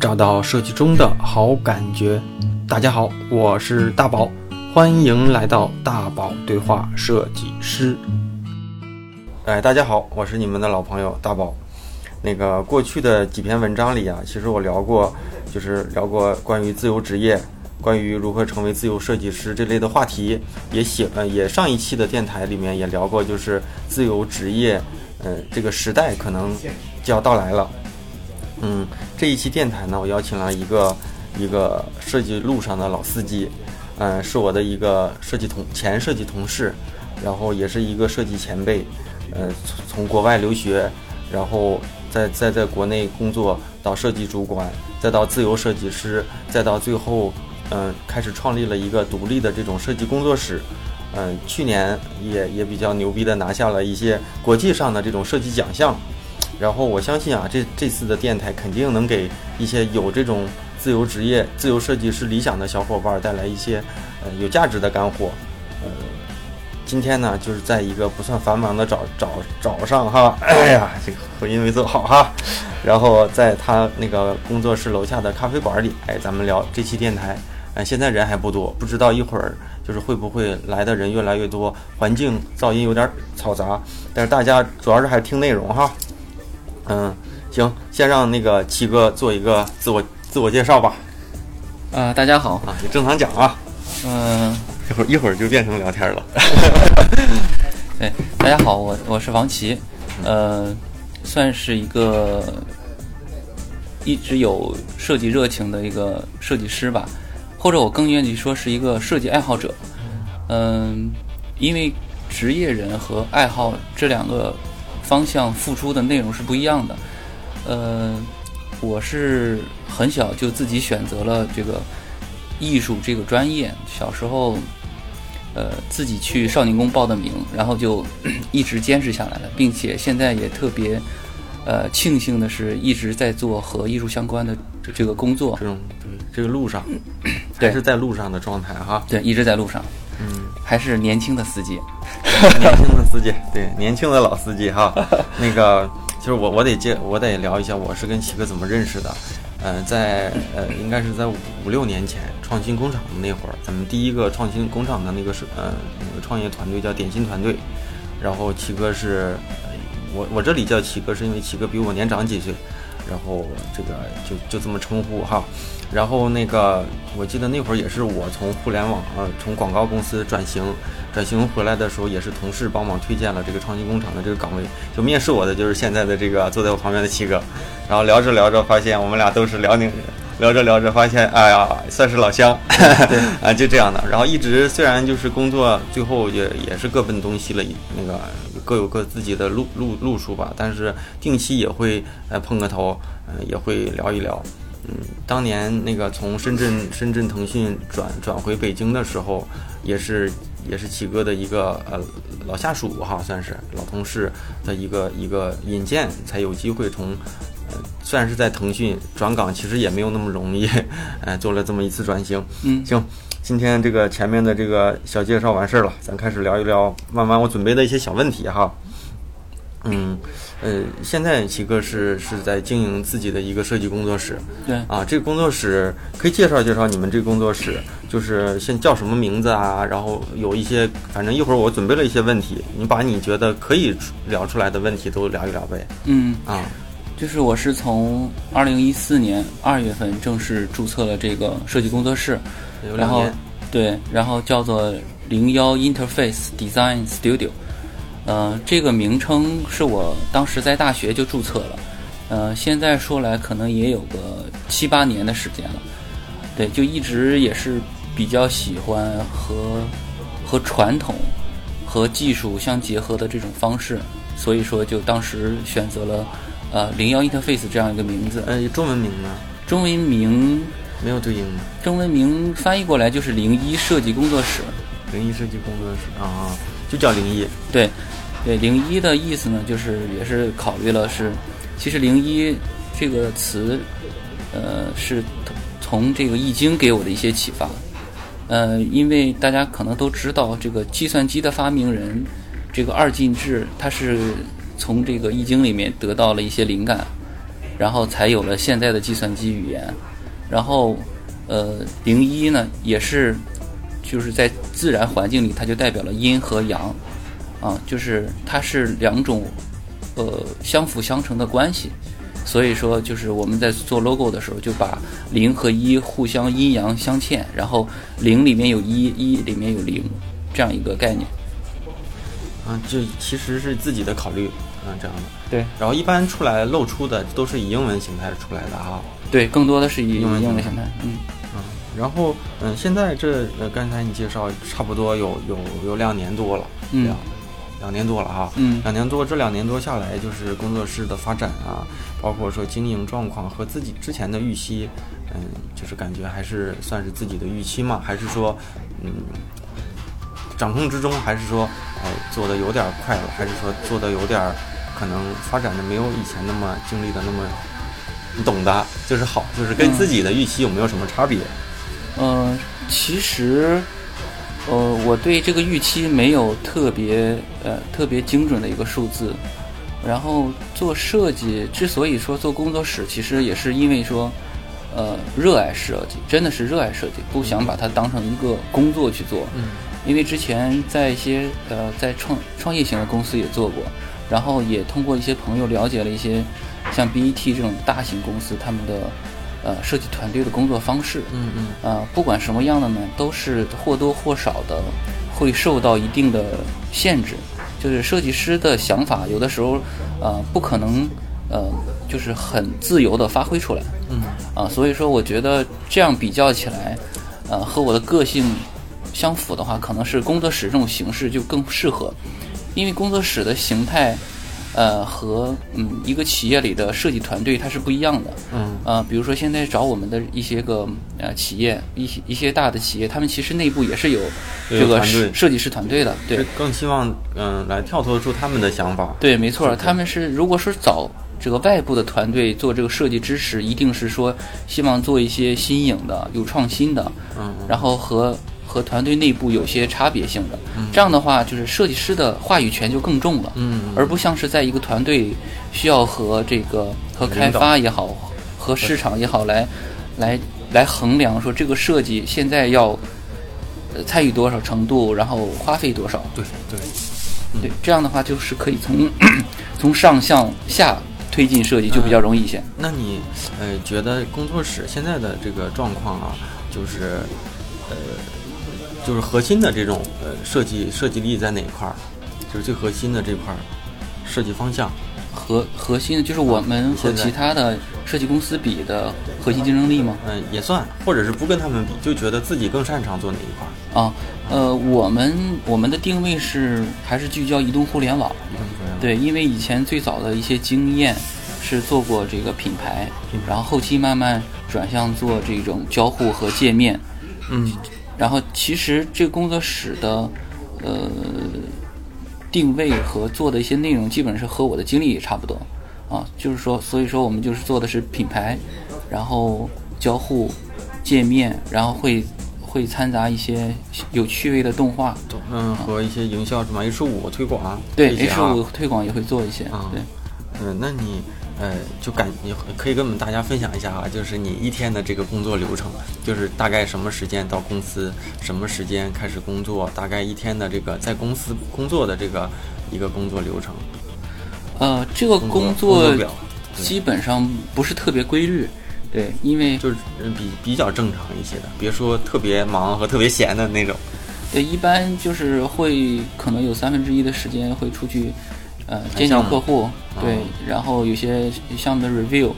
找到设计中的好感觉。大家好，我是大宝，欢迎来到大宝对话设计师。哎，大家好，我是你们的老朋友大宝。那个过去的几篇文章里啊，其实我聊过，就是聊过关于自由职业，关于如何成为自由设计师这类的话题，也写呃也上一期的电台里面也聊过，就是自由职业，呃这个时代可能就要到来了。嗯，这一期电台呢，我邀请了一个一个设计路上的老司机，嗯，是我的一个设计同前设计同事，然后也是一个设计前辈，呃，从从国外留学，然后在在在国内工作到设计主管，再到自由设计师，再到最后，嗯，开始创立了一个独立的这种设计工作室，嗯，去年也也比较牛逼的拿下了一些国际上的这种设计奖项。然后我相信啊，这这次的电台肯定能给一些有这种自由职业、自由设计师理想的小伙伴带来一些呃有价值的干货。呃，今天呢，就是在一个不算繁忙的早早早上哈，哎呀，这个回音没做好哈。然后在他那个工作室楼下的咖啡馆里，哎，咱们聊这期电台。嗯，现在人还不多，不知道一会儿就是会不会来的人越来越多，环境噪音有点嘈杂，但是大家主要是还是听内容哈。嗯，行，先让那个七哥做一个自我自我介绍吧。啊，大家好啊，你正常讲啊。嗯，一会儿一会儿就变成聊天了。对，大家好，我我是王琦，呃，算是一个一直有设计热情的一个设计师吧，或者我更愿意说是一个设计爱好者。嗯，因为职业人和爱好这两个。方向付出的内容是不一样的，呃，我是很小就自己选择了这个艺术这个专业，小时候，呃，自己去少年宫报的名，然后就 一直坚持下来了，并且现在也特别，呃，庆幸的是一直在做和艺术相关的这个工作。这种对这个路上，还是在路上的状态哈。对，一直在路上。还是年轻的司机，年轻的司机，对，年轻的老司机哈。那个，就是我我得介，我得聊一下，我是跟齐哥怎么认识的。呃，在呃，应该是在五六年前，创新工厂的那会儿，咱们第一个创新工厂的那个是呃那个创业团队叫点心团队。然后齐哥是，我我这里叫齐哥，是因为齐哥比我年长几岁。然后这个就就这么称呼哈。然后那个，我记得那会儿也是我从互联网呃，从广告公司转型，转型回来的时候，也是同事帮忙推荐了这个创新工厂的这个岗位。就面试我的就是现在的这个坐在我旁边的七哥。然后聊着聊着，发现我们俩都是辽宁人。聊着聊着，发现哎呀，算是老乡。对啊，就这样的。然后一直虽然就是工作，最后也也是各奔东西了，那个各有各自己的路路路数吧。但是定期也会呃碰个头，嗯，也会聊一聊。嗯，当年那个从深圳深圳腾讯转转回北京的时候，也是也是齐哥的一个呃老下属哈，算是老同事的一个一个引荐，才有机会从呃虽然是在腾讯转岗，其实也没有那么容易，哎，做了这么一次转型。嗯，行，今天这个前面的这个小介绍完事儿了，咱开始聊一聊慢慢我准备的一些小问题哈。嗯，呃，现在齐哥是是在经营自己的一个设计工作室，对啊，这个工作室可以介绍介绍你们这个工作室，就是现叫什么名字啊？然后有一些，反正一会儿我准备了一些问题，你把你觉得可以聊出来的问题都聊一聊呗。嗯啊，就是我是从二零一四年二月份正式注册了这个设计工作室，然后对，然后叫做零幺 Interface Design Studio。呃，这个名称是我当时在大学就注册了，呃，现在说来可能也有个七八年的时间了，对，就一直也是比较喜欢和和传统和技术相结合的这种方式，所以说就当时选择了呃零幺 Interface 这样一个名字。呃，中文名呢？中文名没有对应的。中文名翻译过来就是零一设计工作室。零一设计工作室啊，就叫零一。对。对零一的意思呢，就是也是考虑了是，其实零一这个词，呃，是从这个易经给我的一些启发，呃，因为大家可能都知道，这个计算机的发明人，这个二进制，他是从这个易经里面得到了一些灵感，然后才有了现在的计算机语言。然后，呃，零一呢也是，就是在自然环境里，它就代表了阴和阳，啊，就是它是两种，呃，相辅相成的关系。所以说，就是我们在做 logo 的时候，就把零和一互相阴阳相嵌，然后零里面有一，一里面有零，这样一个概念。啊，这其实是自己的考虑，啊，这样的。对。然后一般出来露出的都是以英文形态出来的啊。对，更多的是以英文形态。嗯。嗯。然后，嗯，现在这呃，刚才你介绍，差不多有有有两年多了。嗯。两年多了哈，嗯，两年多，这两年多下来，就是工作室的发展啊，包括说经营状况和自己之前的预期，嗯，就是感觉还是算是自己的预期嘛，还是说，嗯，掌控之中，还是说，哎，做的有点快了，还是说做的有点可能发展的没有以前那么经历的那么，你懂的，就是好，就是跟自己的预期有没有什么差别？嗯，其实。呃，我对这个预期没有特别呃特别精准的一个数字。然后做设计，之所以说做工作室，其实也是因为说，呃，热爱设计，真的是热爱设计，不想把它当成一个工作去做。嗯。因为之前在一些呃在创创业型的公司也做过，然后也通过一些朋友了解了一些像 BET 这种大型公司他们的。呃，设计团队的工作方式，嗯嗯，呃，不管什么样的呢，都是或多或少的会受到一定的限制。就是设计师的想法，有的时候，呃，不可能，呃，就是很自由的发挥出来。嗯，啊，所以说，我觉得这样比较起来，呃，和我的个性相符的话，可能是工作室这种形式就更适合，因为工作室的形态。呃，和嗯一个企业里的设计团队它是不一样的。嗯。呃，比如说现在找我们的一些个呃企业，一些一些大的企业，他们其实内部也是有这个设计师团队的。对。更希望嗯来跳脱出他们的想法。对，没错，他们是如果说找这个外部的团队做这个设计支持，一定是说希望做一些新颖的、有创新的。嗯。然后和。和团队内部有些差别性的，这样的话，就是设计师的话语权就更重了，而不像是在一个团队需要和这个和开发也好，和市场也好来来来衡量说这个设计现在要参与多少程度，然后花费多少。对对对，这样的话就是可以从从上向下推进设计，就比较容易一些。那你呃觉得工作室现在的这个状况啊，就是呃。就是核心的这种呃设计设计力在哪一块儿？就是最核心的这块儿设计方向。核核心的就是我们和其他的设计公司比的核心竞争力吗？嗯，也算，或者是不跟他们比，就觉得自己更擅长做哪一块儿啊？呃，我们我们的定位是还是聚焦移动互联网。对，因为以前最早的一些经验是做过这个品牌，然后后期慢慢转向做这种交互和界面。嗯。然后，其实这个工作室的，呃，定位和做的一些内容，基本是和我的经历也差不多，啊，就是说，所以说我们就是做的是品牌，然后交互界面，然后会会掺杂一些有趣味的动画，嗯，和一些营销什么 H 五推广，对 H 五推广也会做一些，对，嗯，那你。呃，就感你可以跟我们大家分享一下啊，就是你一天的这个工作流程，就是大概什么时间到公司，什么时间开始工作，大概一天的这个在公司工作的这个一个工作流程。呃，这个工作基本上不是特别规律，对，因为就是比比较正常一些的，别说特别忙和特别闲的那种。对，一般就是会可能有三分之一的时间会出去。呃，见见客户，对，然后有些项目的 review，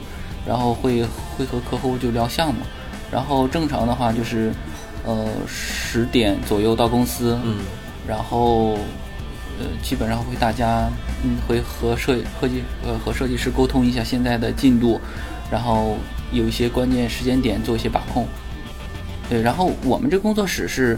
然后会会和客户就聊项目，然后正常的话就是，呃，十点左右到公司，嗯，然后呃，基本上会大家嗯会和设科技呃和设计师沟通一下现在的进度，然后有一些关键时间点做一些把控，对，然后我们这工作室是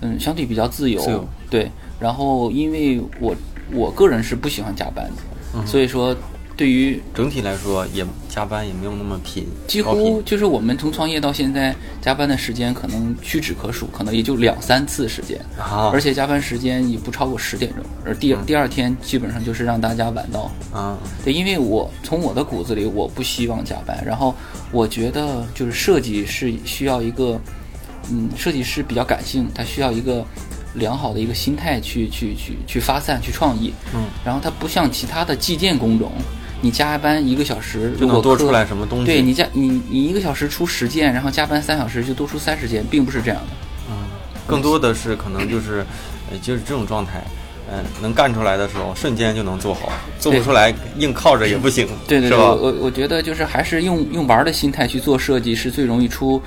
嗯相对比较自由，对，然后因为我。我个人是不喜欢加班的，所以说对于整体来说也加班也没有那么拼，几乎就是我们从创业到现在加班的时间可能屈指可数，可能也就两三次时间，啊。而且加班时间也不超过十点钟，而第第二天基本上就是让大家晚到。啊。对，因为我从我的骨子里我不希望加班，然后我觉得就是设计是需要一个，嗯，设计师比较感性，他需要一个良好的一个心态去去去去发散去创意，嗯，然后它不像其他的计件工种，你加班一个小时，如果客就能多出来什么东西？对你加你你一个小时出十件，然后加班三小时就多出三十件，并不是这样的。嗯更多的是可能就是，呃，就是这种状态，嗯、能干出来的时候，瞬间就能做好，做不出来硬靠着也不行，对对对？我我觉得就是还是用用玩儿的心态去做设计是最容易出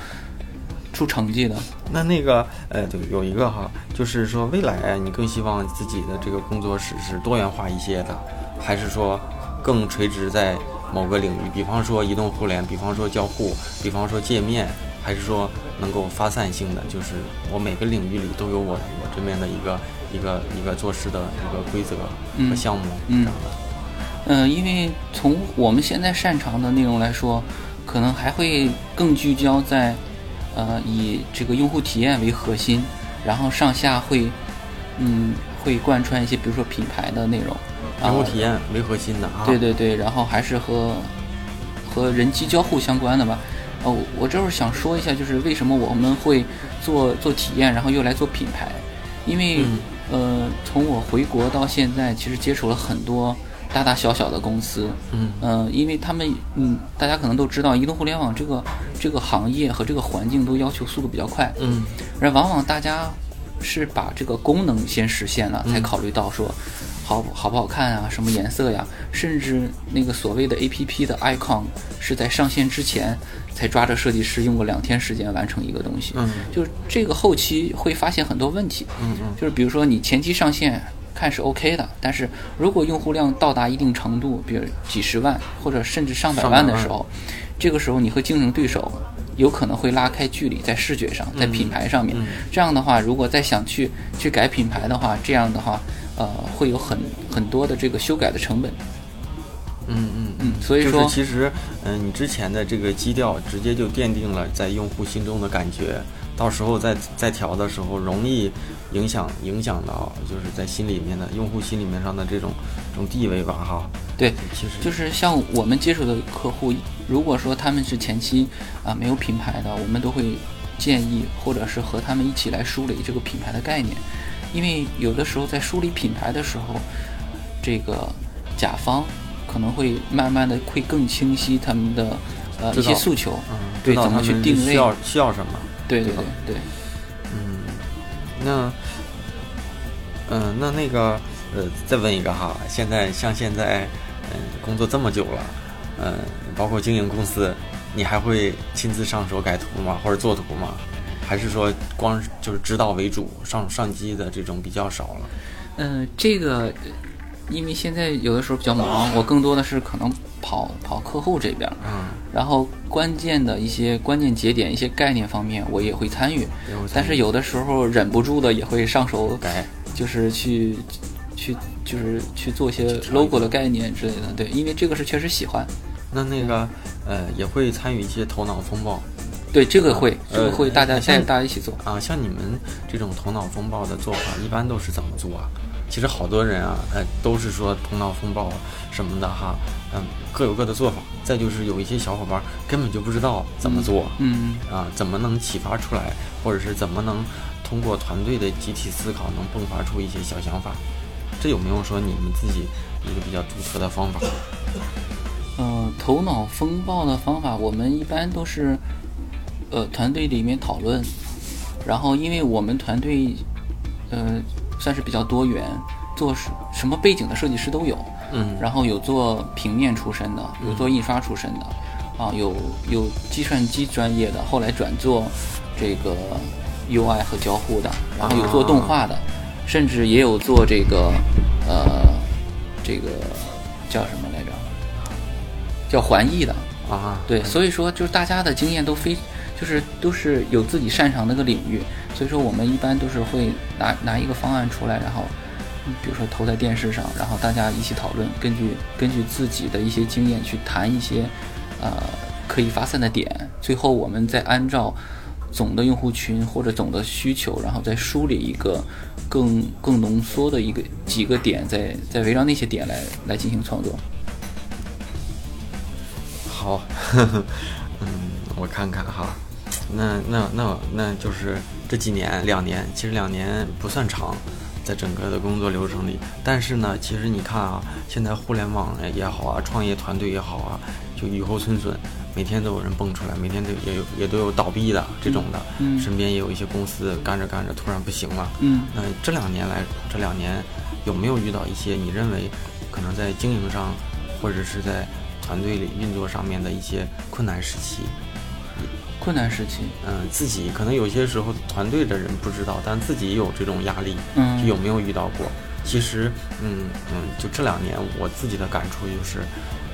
出成绩的。那那个，呃，对，有一个哈，就是说未来你更希望自己的这个工作室是多元化一些的，还是说更垂直在某个领域？比方说移动互联，比方说交互，比方说界面，还是说能够发散性的？就是我每个领域里都有我我这边的一个一个一个做事的一个规则和嗯项目，嗯这样的。嗯，因为从我们现在擅长的内容来说，可能还会更聚焦在，呃，以这个用户体验为核心，然后上下会，嗯，会贯穿一些，比如说品牌的内容，用户体验为核心的啊，对对对，然后还是和和人机交互相关的吧。哦，我这会儿想说一下，就是为什么我们会做做体验，然后又来做品牌，因为、嗯呃，从我回国到现在，其实接触了很多大大小小的公司，嗯。呃，因为他们嗯，大家可能都知道，移动互联网这个这个行业和这个环境都要求速度比较快，嗯。而往往大家是把这个功能先实现了，嗯。才考虑到说好好不好看啊，什么颜色呀，甚至那个所谓的 A P P 的 icon 是在上线之前才抓着设计师用过两天时间完成一个东西。嗯。就是这个后期会发现很多问题，嗯嗯。就是比如说你前期上线看是 OK 的，但是如果用户量到达一定程度，比如几十万或者甚至上百万万的时候，这个时候你和竞争对手有可能会拉开距离，在视觉上，在品牌上面。嗯这样的话，如果再想去去改品牌的话，这样的话，呃，会有很很多的这个修改的成本。嗯嗯嗯，所以说其实，嗯、你之前的这个基调直接就奠定了在用户心中的感觉，到时候再再调的时候，容易影响影响到就是在心里面的用户心里面上的这种这种地位吧，哈。对，其实就是像我们接触的客户，如果说他们是前期啊、没有品牌的，我们都会建议或者是和他们一起来梳理这个品牌的概念，因为有的时候在梳理品牌的时候，这个甲方可能会慢慢的会更清晰他们的呃一些诉求，嗯，对怎么去定位，需要需要什么。对对对对对，嗯，那，嗯、那那个，呃，再问一个哈，现在像现在，嗯、工作这么久了，嗯、包括经营公司，你还会亲自上手改图吗？或者做图吗？还是说光就是指导为主，上上机的这种比较少了？嗯、这个呃因为现在有的时候比较忙，我更多的是可能跑跑客户这边儿。嗯，然后关键的一些关键节点、一些概念方面，我也会参与。但是有的时候忍不住的也会上手，改，就是去去就是去做一些 logo 的概念之类的。对，因为这个是确实喜欢。那那个，呃，也会参与一些头脑风暴。对，这个会，这呃个会大家像带着大家一起做。啊，像你们这种头脑风暴的做法，一般都是怎么做啊？其实好多人啊，呃，都是说头脑风暴什么的哈，嗯，各有各的做法。再就是有一些小伙伴根本就不知道怎么做，嗯，啊，怎么能启发出来，或者是怎么能通过团队的集体思考，能迸发出一些小想法。这有没有说你们自己一个比较独特的方法？呃，头脑风暴的方法，我们一般都是呃团队里面讨论，然后因为我们团队呃算是比较多元，做什什么背景的设计师都有，嗯然后有做平面出身的，有做印刷出身的，啊，有有计算机专业的，后来转做这个 UI 和交互的，然后有做动画的，甚至也有做这个呃这个叫什么来着？叫环艺的。啊，对，所以说就是大家的经验都非，就是都是有自己擅长的一个领域，所以说我们一般都是会拿拿一个方案出来，然后比如说投在电视上，然后大家一起讨论，根据根据自己的一些经验去谈一些呃可以发散的点，最后我们再按照总的用户群或者总的需求，然后再梳理一个更更浓缩的一个几个点，再再围绕那些点来来进行创作。好，嗯，我看看哈，那那那那就是这几年两年，其实两年不算长，在整个的工作流程里。但是呢，其实你看啊，现在互联网也好啊，创业团队也好啊，就雨后春笋，每天都有人蹦出来，每天都也有也都有倒闭的这种的，嗯身边也有一些公司干着干着突然不行了。嗯那这两年来，这两年有没有遇到一些你认为可能在经营上，或者是在团队里运作上面的一些困难时期？困难时期，嗯，自己可能有些时候团队的人不知道，但自己也有这种压力，嗯就有没有遇到过？其实，嗯嗯，就这两年我自己的感触就是，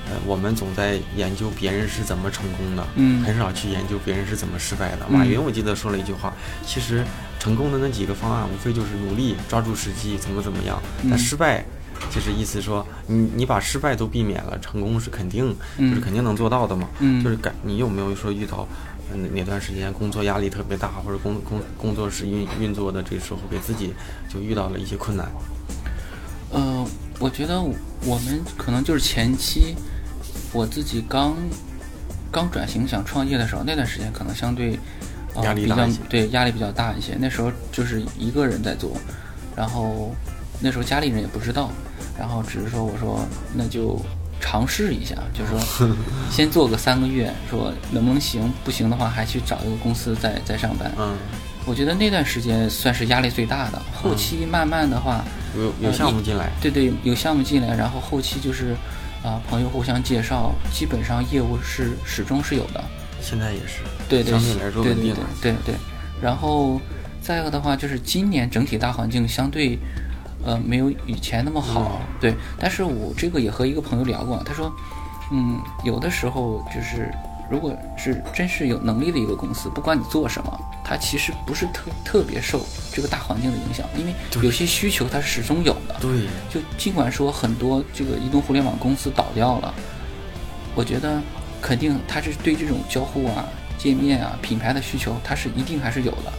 呃，我们总在研究别人是怎么成功的，嗯很少去研究别人是怎么失败的。嗯马云我记得说了一句话，其实成功的那几个方案，无非就是努力、抓住时机，怎么怎么样。但嗯失败，就是意思说，你你把失败都避免了，成功是肯定，就是嗯肯定能做到的嘛。嗯就是感你有没有说遇到？呃哪哪段时间工作压力特别大，或者工工工作室运运作的这时候，给自己就遇到了一些困难。呃，我觉得我们可能就是前期我自己刚刚转型想创业的时候，那段时间可能相对、呃、比较压力大一些对压力比较大一些。那时候就是一个人在做，然后那时候家里人也不知道，然后只是说我说那就尝试一下，就是说 先做个三个月，说能不能行，不行的话还去找一个公司再再上班。嗯，我觉得那段时间算是压力最大的，后期慢慢的话。有有呃项目进来，对对，有项目进来，然后后期就是，啊、朋友互相介绍，基本上业务是始终是有的。现在也是，对对，相对来说对对稳定了。对对对。然后再一个的话，就是今年整体大环境相对，呃，没有以前那么好。嗯对，但是我这个也和一个朋友聊过，他说，嗯，有的时候就是，如果是真是有能力的一个公司，不管你做什么，它其实不是特特别受这个大环境的影响，因为有些需求它是始终有的。对，就尽管说很多这个移动互联网公司倒掉了，我觉得肯定它是对这种交互啊、界面啊、品牌的需求，它是一定还是有的。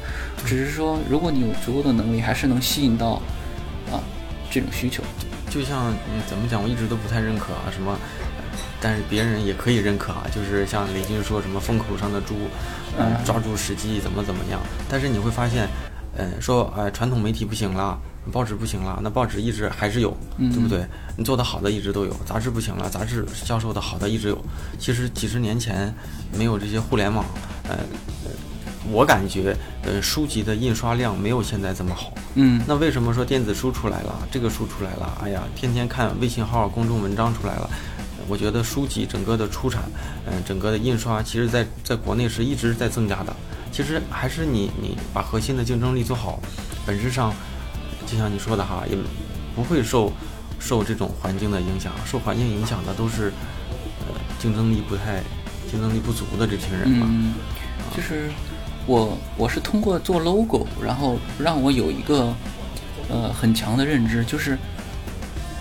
只是说，如果你有足够的能力，还是能吸引到啊这种需求。就像嗯，怎么讲，我一直都不太认可啊，什么，呃但是别人也可以认可啊，就是像雷军说什么风口上的猪，抓住时机怎么怎么样。但是你会发现，呃，说呃传统媒体不行了，报纸不行了，那报纸一直还是有，嗯对不对？你做的好的一直都有，杂志不行了，杂志销售的好的一直有。其实几十年前没有这些互联网，呃，呃我感觉呃书籍的印刷量没有现在这么好。嗯那为什么说电子书出来了，这个书出来了？哎呀，天天看微信号、公众文章出来了。我觉得书籍整个的出产，嗯、整个的印刷，其实在在国内是一直在增加的。其实还是你你把核心的竞争力做好，本质上，就像你说的哈，也不会受受这种环境的影响。受环境影响的都是，呃，竞争力不太、竞争力不足的这群人吧。嗯，就是我我是通过做 logo，然后让我有一个呃很强的认知，就是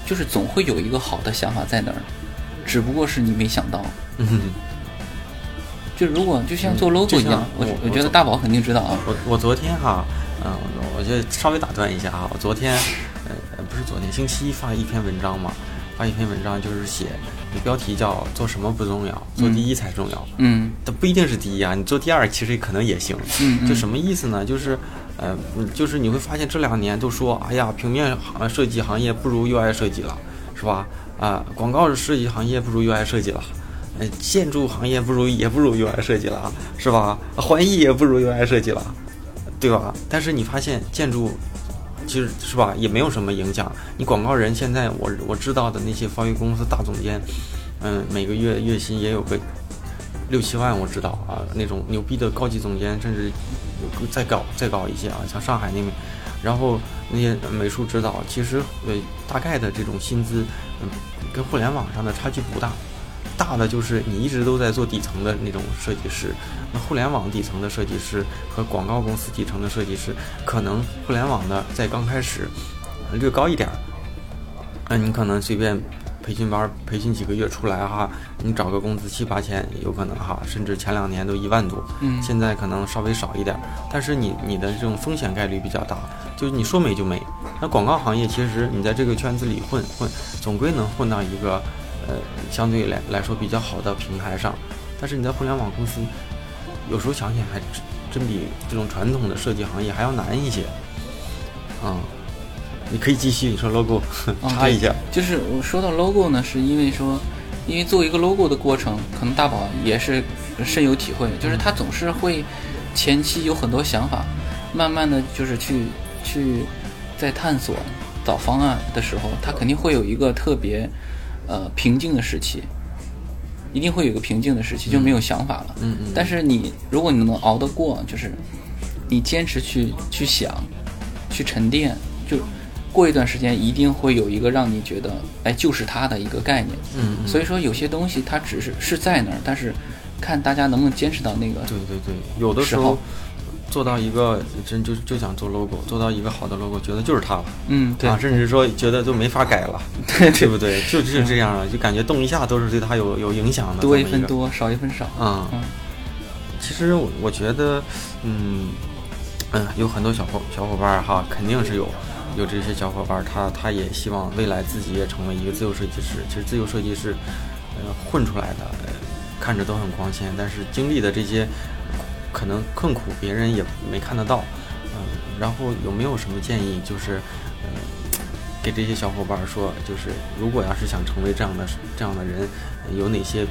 就是总会有一个好的想法在那儿，只不过是你没想到。嗯，就如果就像做嗯 logo 一样，我我我觉得大宝肯定知道啊。我我昨天哈，嗯、我我就稍微打断一下啊，我昨天，呃，不是昨天，星期一发一篇文章嘛，发一篇文章就是写，标题叫做什么不重要，做第一才重要。嗯它不一定是第一啊，你做第二其实可能也行。就什么意思呢？就是，呃，嗯就是你会发现这两年都说，哎呀，平面行设计行业不如 UI 设计了，是吧？啊、广告设计行业不如 UI 设计了。呃，建筑行业不如也不如 UI 设计了，是吧？环艺也不如 UI 设计了，对吧？但是你发现建筑其实是吧，也没有什么影响。你广告人现在我我知道的那些发育公司大总监，嗯，每个月月薪也有个六七万，我知道啊，那种牛逼的高级总监甚至再高再高一些啊，像上海那边，然后那些美术指导，其实呃大概的这种薪资，嗯，跟互联网上的差距不大。大的就是你一直都在做底层的那种设计师，那互联网底层的设计师和广告公司底层的设计师，可能互联网的在刚开始，略高一点儿。那你可能随便培训班培训几个月出来哈，你找个工资七八千有可能哈，甚至前两年都一万多。嗯现在可能稍微少一点儿，但是你你的这种风险概率比较大，就是你说没就没。那广告行业其实你在这个圈子里混混，总归能混到一个呃相对来来说比较好的平台上，但是你在互联网公司，有时候想想还真真比这种传统的设计行业还要难一些。嗯，你可以继续，你说 logo 哦插一下。就是我说到 logo 呢，是因为说，因为做一个 logo 的过程，可能大宝也是深有体会，就是他总是会前期有很多想法，慢慢的就是去去在探索找方案的时候，他肯定会有一个特别呃平静的时期，一定会有一个平静的时期，就没有想法了。嗯嗯但是你如果你能熬得过，就是你坚持去去想，去沉淀，就过一段时间一定会有一个让你觉得，哎，就是它的一个概念。嗯嗯所以说有些东西它只是是在那儿，但是看大家能不能坚持到那个。对对对，有的时候时候做到一个真就就想做 logo，做到一个好的 logo，觉得就是它了。嗯，对，啊，甚至说觉得就没法改了，对对不对？就就是这样了，就感觉动一下都是对它有有影响的。多一分多，少一分少。嗯嗯其实我我觉得，嗯嗯，有很多小伙小伙伴儿哈，肯定是有有这些小伙伴儿，他他也希望未来自己也成为一个自由设计师。其实自由设计师，呃，混出来的，呃看着都很光鲜，但是经历的这些可能困苦，别人也没看得到。嗯、然后有没有什么建议，就是嗯，给这些小伙伴儿说，就是如果要是想成为这样的这样的人，呃有哪些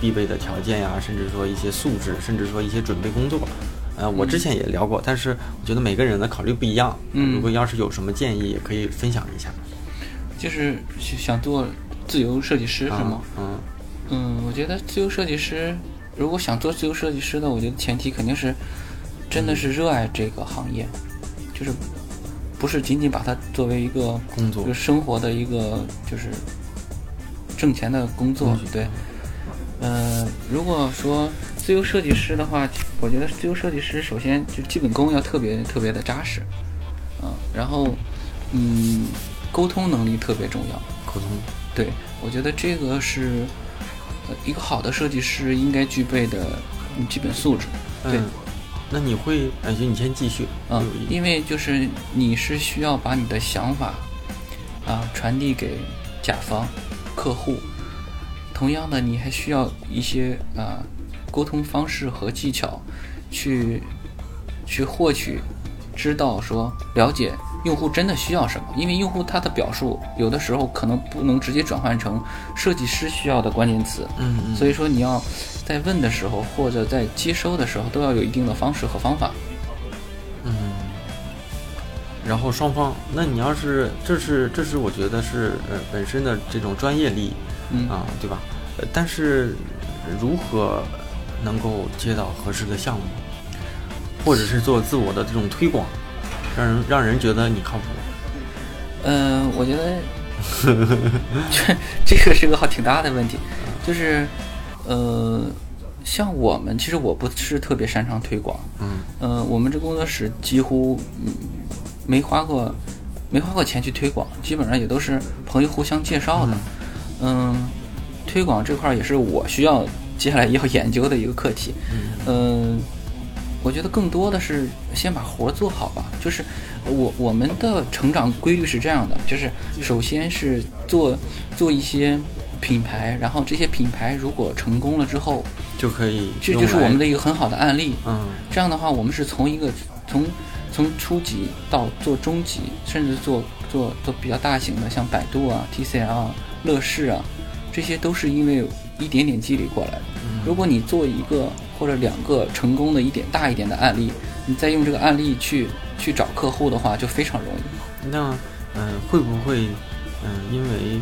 必备的条件呀，甚至说一些素质，甚至说一些准备工作。呃，我之前也聊过，但是我觉得每个人的考虑不一样。嗯如果要是有什么建议，也可以分享一下。就是想做自由设计师是吗？啊嗯嗯，我觉得自由设计师，如果想做自由设计师的，我觉得前提肯定是真的是热爱这个行业，就是不是仅仅把它作为一个工作就是生活的一个就是挣钱的工作对。呃，如果说自由设计师的话，我觉得自由设计师首先就基本功要特别特别的扎实，啊、然后嗯，沟通能力特别重要。沟通。对，我觉得这个是呃一个好的设计师应该具备的嗯基本素质。对，嗯，那你会，哎，就你先继续。啊、因为就是你是需要把你的想法啊传递给甲方、客户，同样的，你还需要一些啊沟通方式和技巧，去去获取、知道说了解用户真的需要什么，因为用户他的表述有的时候可能不能直接转换成设计师需要的关键词，嗯嗯，所以说你要在问的时候或者在接收的时候都要有一定的方式和方法。嗯，然后双方，那你要是这是这是我觉得是呃本身的这种专业利益嗯啊，对吧？呃，但是如何能够接到合适的项目，或者是做自我的这种推广，让人让人觉得你靠谱？嗯，我觉得这这个是个好挺大的问题，就是呃，像我们其实我不是特别擅长推广，嗯呃，我们这工作室几乎嗯没花过没花过钱去推广，基本上也都是朋友互相介绍的。嗯，推广这块儿也是我需要接下来要研究的一个课题。嗯，我觉得更多的是先把活儿做好吧。就是我我们的成长规律是这样的，就是首先是做做一些品牌，然后这些品牌如果成功了之后，就可以这就是我们的一个很好的案例。嗯这样的话，我们是从一个从从初级到做中级，甚至做做做比较大型的，像百度啊、TCL 啊、乐视啊，这些都是因为一点点积累过来的。如果你做一个或者两个成功的一点大一点的案例，你再用这个案例去去找客户的话，就非常容易。那嗯、会不会嗯、因为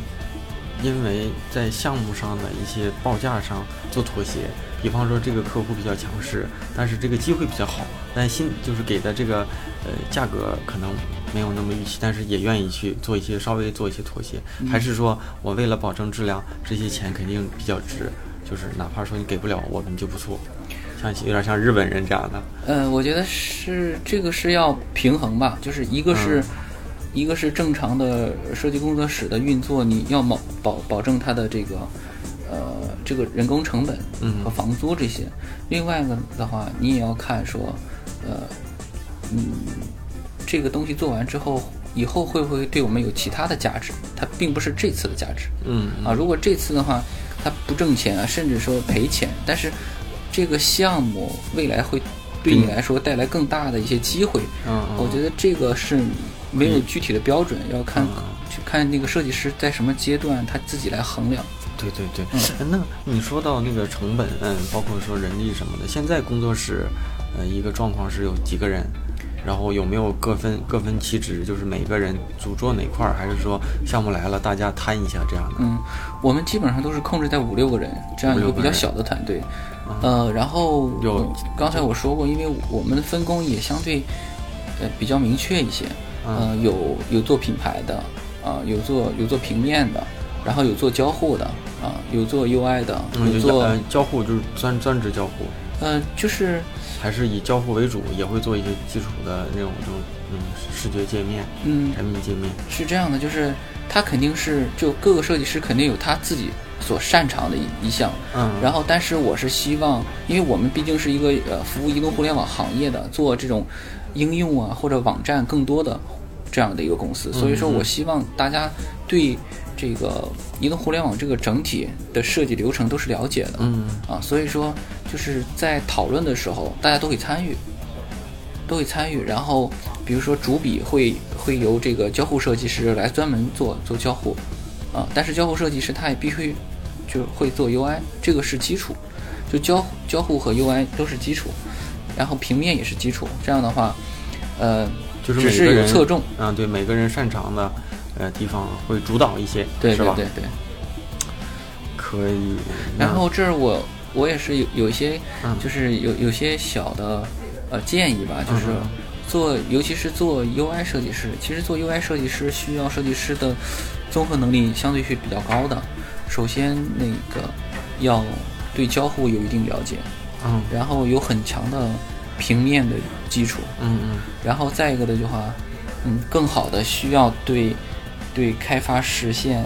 因为在项目上的一些报价上做妥协，比方说这个客户比较强势，但是这个机会比较好，但新就是给的这个呃价格可能没有那么预期，但是也愿意去做一些稍微做一些妥协，还是说我为了保证质量，这些钱肯定比较值，就是哪怕说你给不了，我们就不做，像有点像日本人这样的，呃，我觉得是这个是要平衡吧，就是一个是，一个是正常的设计工作室的运作，你要保保保证它的这个呃这个人工成本和房租这些。另外一个的话，你也要看说，呃，嗯，这个东西做完之后，以后会不会对我们有其他的价值？它并不是这次的价值。嗯啊，如果这次的话，它不挣钱啊，甚至说赔钱，但是这个项目未来会对你来说带来更大的一些机会。嗯嗯我觉得这个是没有具体的标准，要看去看那个设计师在什么阶段他自己来衡量。对对对，嗯那你说到那个成本，嗯，包括说人力什么的，现在工作室，呃，一个状况是有几个人，然后有没有各分各分其职，就是每个人主做哪块儿，还是说项目来了大家摊一下这样的？嗯，我们基本上都是控制在五六个人这样一个比较小的团队。呃，然后有刚才我说过，因为我们的分工也相对呃比较明确一些。呃，有有做品牌的，啊、有做有做平面的，然后有做交互的，啊、有做 UI 的，有做呃交互就是专专职交互，呃就是还是以交互为主，也会做一些基础的那种这种嗯视觉界面、嗯。产品界面。是这样的，就是他肯定是就各个设计师肯定有他自己所擅长的一一项，嗯。然后但是我是希望，因为我们毕竟是一个呃服务移动互联网行业的，做这种应用啊或者网站更多的这样的一个公司，所以说我希望大家对这个移动互联网这个整体的设计流程都是了解的，嗯。啊，所以说就是在讨论的时候，大家都会参与，都会参与。然后比如说主笔会会由这个交互设计师来专门做做交互，啊，但是交互设计师他也必须就会做 UI，这个是基础，就交交互和 UI 都是基础，然后平面也是基础。这样的话，呃，就是只是每个人有侧重，啊，对每个人擅长的呃地方会主导一些，对？对对对。可以。然后这儿我我也是有有一些嗯，就是有有些小的呃建议吧，就是嗯做尤其是做 UI 设计师，其实做 UI 设计师需要设计师的综合能力相对是比较高的。首先那个要对交互有一定了解，嗯然后有很强的平面的基础，嗯嗯然后再一个的话，嗯，更好的需要对对开发实现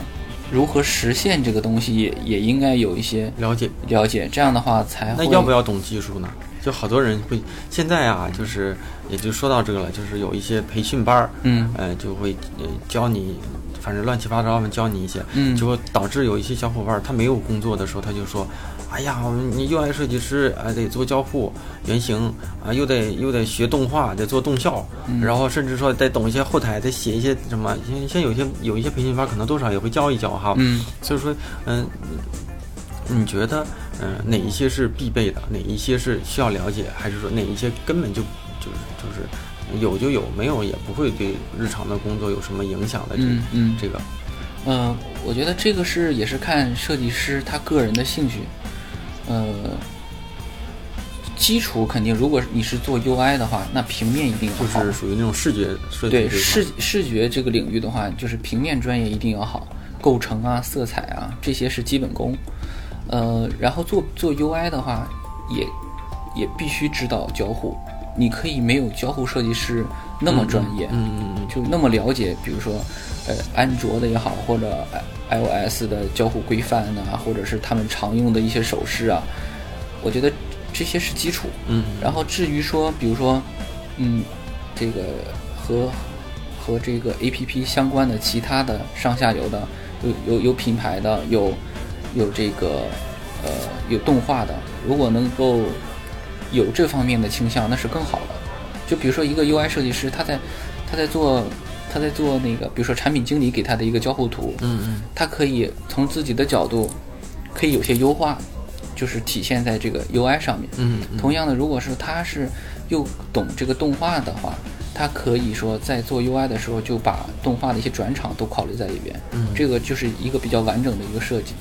如何实现这个东西也也应该有一些了解。了解，这样的话才会那要不要懂技术呢？就好多人会现在啊，就是也就说到这个了，就是有一些培训班儿，嗯呃，就会呃教你，反正乱七八糟的教你一些，嗯就会导致有一些小伙伴儿他没有工作的时候，他就说，哎呀，你又爱设计师啊、得做交互、原型啊、又得又得学动画，得做动效，嗯。然后甚至说得懂一些后台，得写一些什么，现现在有些有一些培训班可能多少也会教一教哈，嗯。所以说，嗯、你觉得，嗯、哪一些是必备的，哪一些是需要了解，还是说哪一些根本就就是就是有就有，没有也不会对日常的工作有什么影响的这、嗯嗯。这个，呃，我觉得这个是也是看设计师他个人的兴趣，呃，基础肯定，如果你是做 UI 的话，那平面一定要好。就是属于那种视觉设计对视视觉这个领域的话，就是平面专业一定要好，构成啊、色彩啊这些是基本功。呃，然后做做 UI 的话，也也必须知道交互。你可以没有交互设计师那么专业，嗯嗯嗯就那么了解，比如说，呃，安卓的也好，或者 iOS 的交互规范呐、或者是他们常用的一些手势啊，我觉得这些是基础。嗯然后至于说，比如说，嗯，这个和和这个 A P P 相关的其他的上下游的，有有有品牌的，有有这个呃有动画的，如果能够有这方面的倾向，那是更好的。就比如说一个 UI 设计师，他在他在做他在做那个，比如说产品经理给他的一个交互图，嗯嗯他可以从自己的角度可以有些优化，就是体现在这个 UI 上面。嗯嗯同样的，如果是他是又懂这个动画的话，他可以说在做 UI 的时候就把动画的一些转场都考虑在里边。嗯这个就是一个比较完整的一个设计。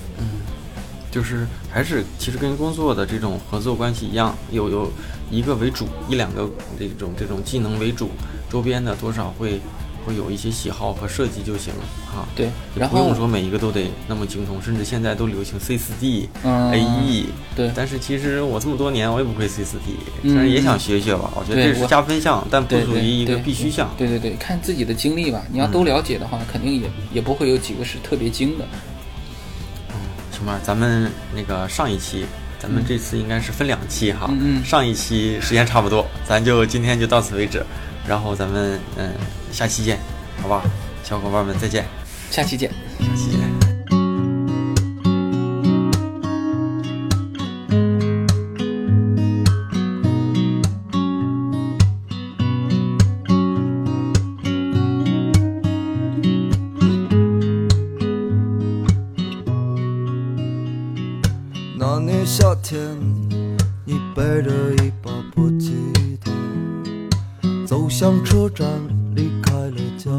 就是还是其实跟工作的这种合作关系一样，有有一个为主，一两个这种这种技能为主，周边的多少会会有一些喜好和设计就行哈。对，然不用说每一个都得那么精通，甚至现在都流行 C 4 D、嗯 AE。对但是其实我这么多年我也不会 C 4 D，嗯虽然也想学学吧，我觉得这是加分项，但不属于一个必须项。对对对，看自己的经历吧。你要都了解的话，肯定也也不会有几个是特别精的。什么？咱们那个上一期，咱们这次应该是分两期哈。嗯上一期时间差不多，咱就今天就到此为止，然后咱们嗯下期见，好吧？小伙伴们再见，下期见。下期见。那年夏天，你背着一把破吉他，走向车站，离开了家。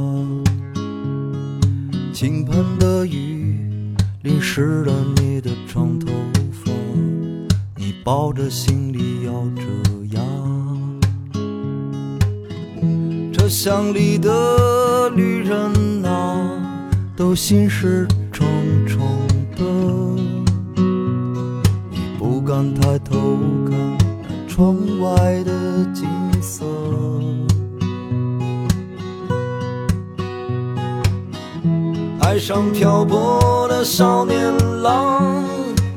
倾盆的雨淋湿了你的长头发，你抱着行李咬着牙。车厢里的旅人啊，都心事重敢抬头看窗外的景色，爱上漂泊的少年郎，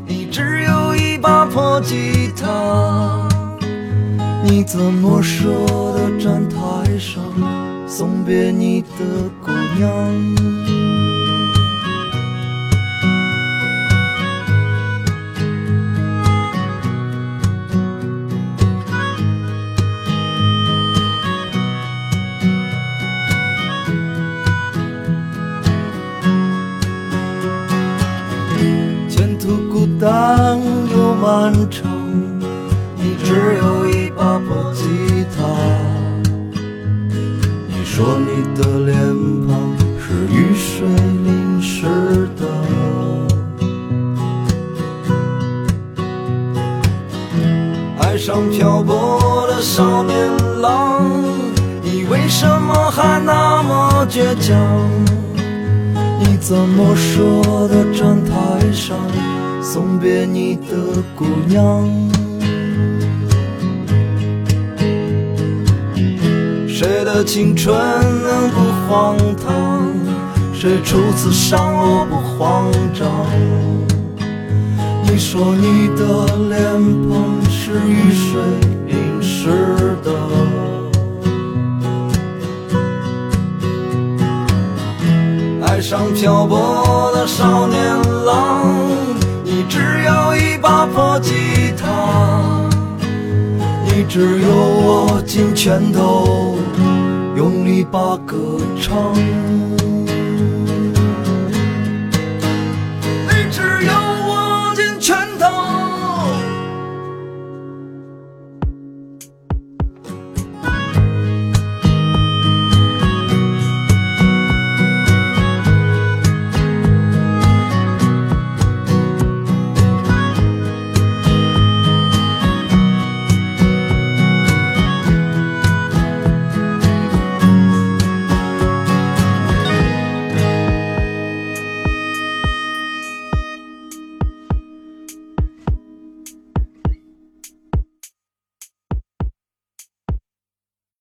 你只有一把破吉他，你怎么舍得站台上送别你的姑娘？漫长，你只有一把破吉他。你说你的脸庞是雨水淋湿的，爱上漂泊的少年郎，你为什么还那么倔强？你怎么舍得站台上送别你的姑娘？谁的青春能不荒唐？谁初次上路不慌张？你说你的脸庞是雨水淋湿的。爱上漂泊的少年只有握紧拳头，用力把歌唱。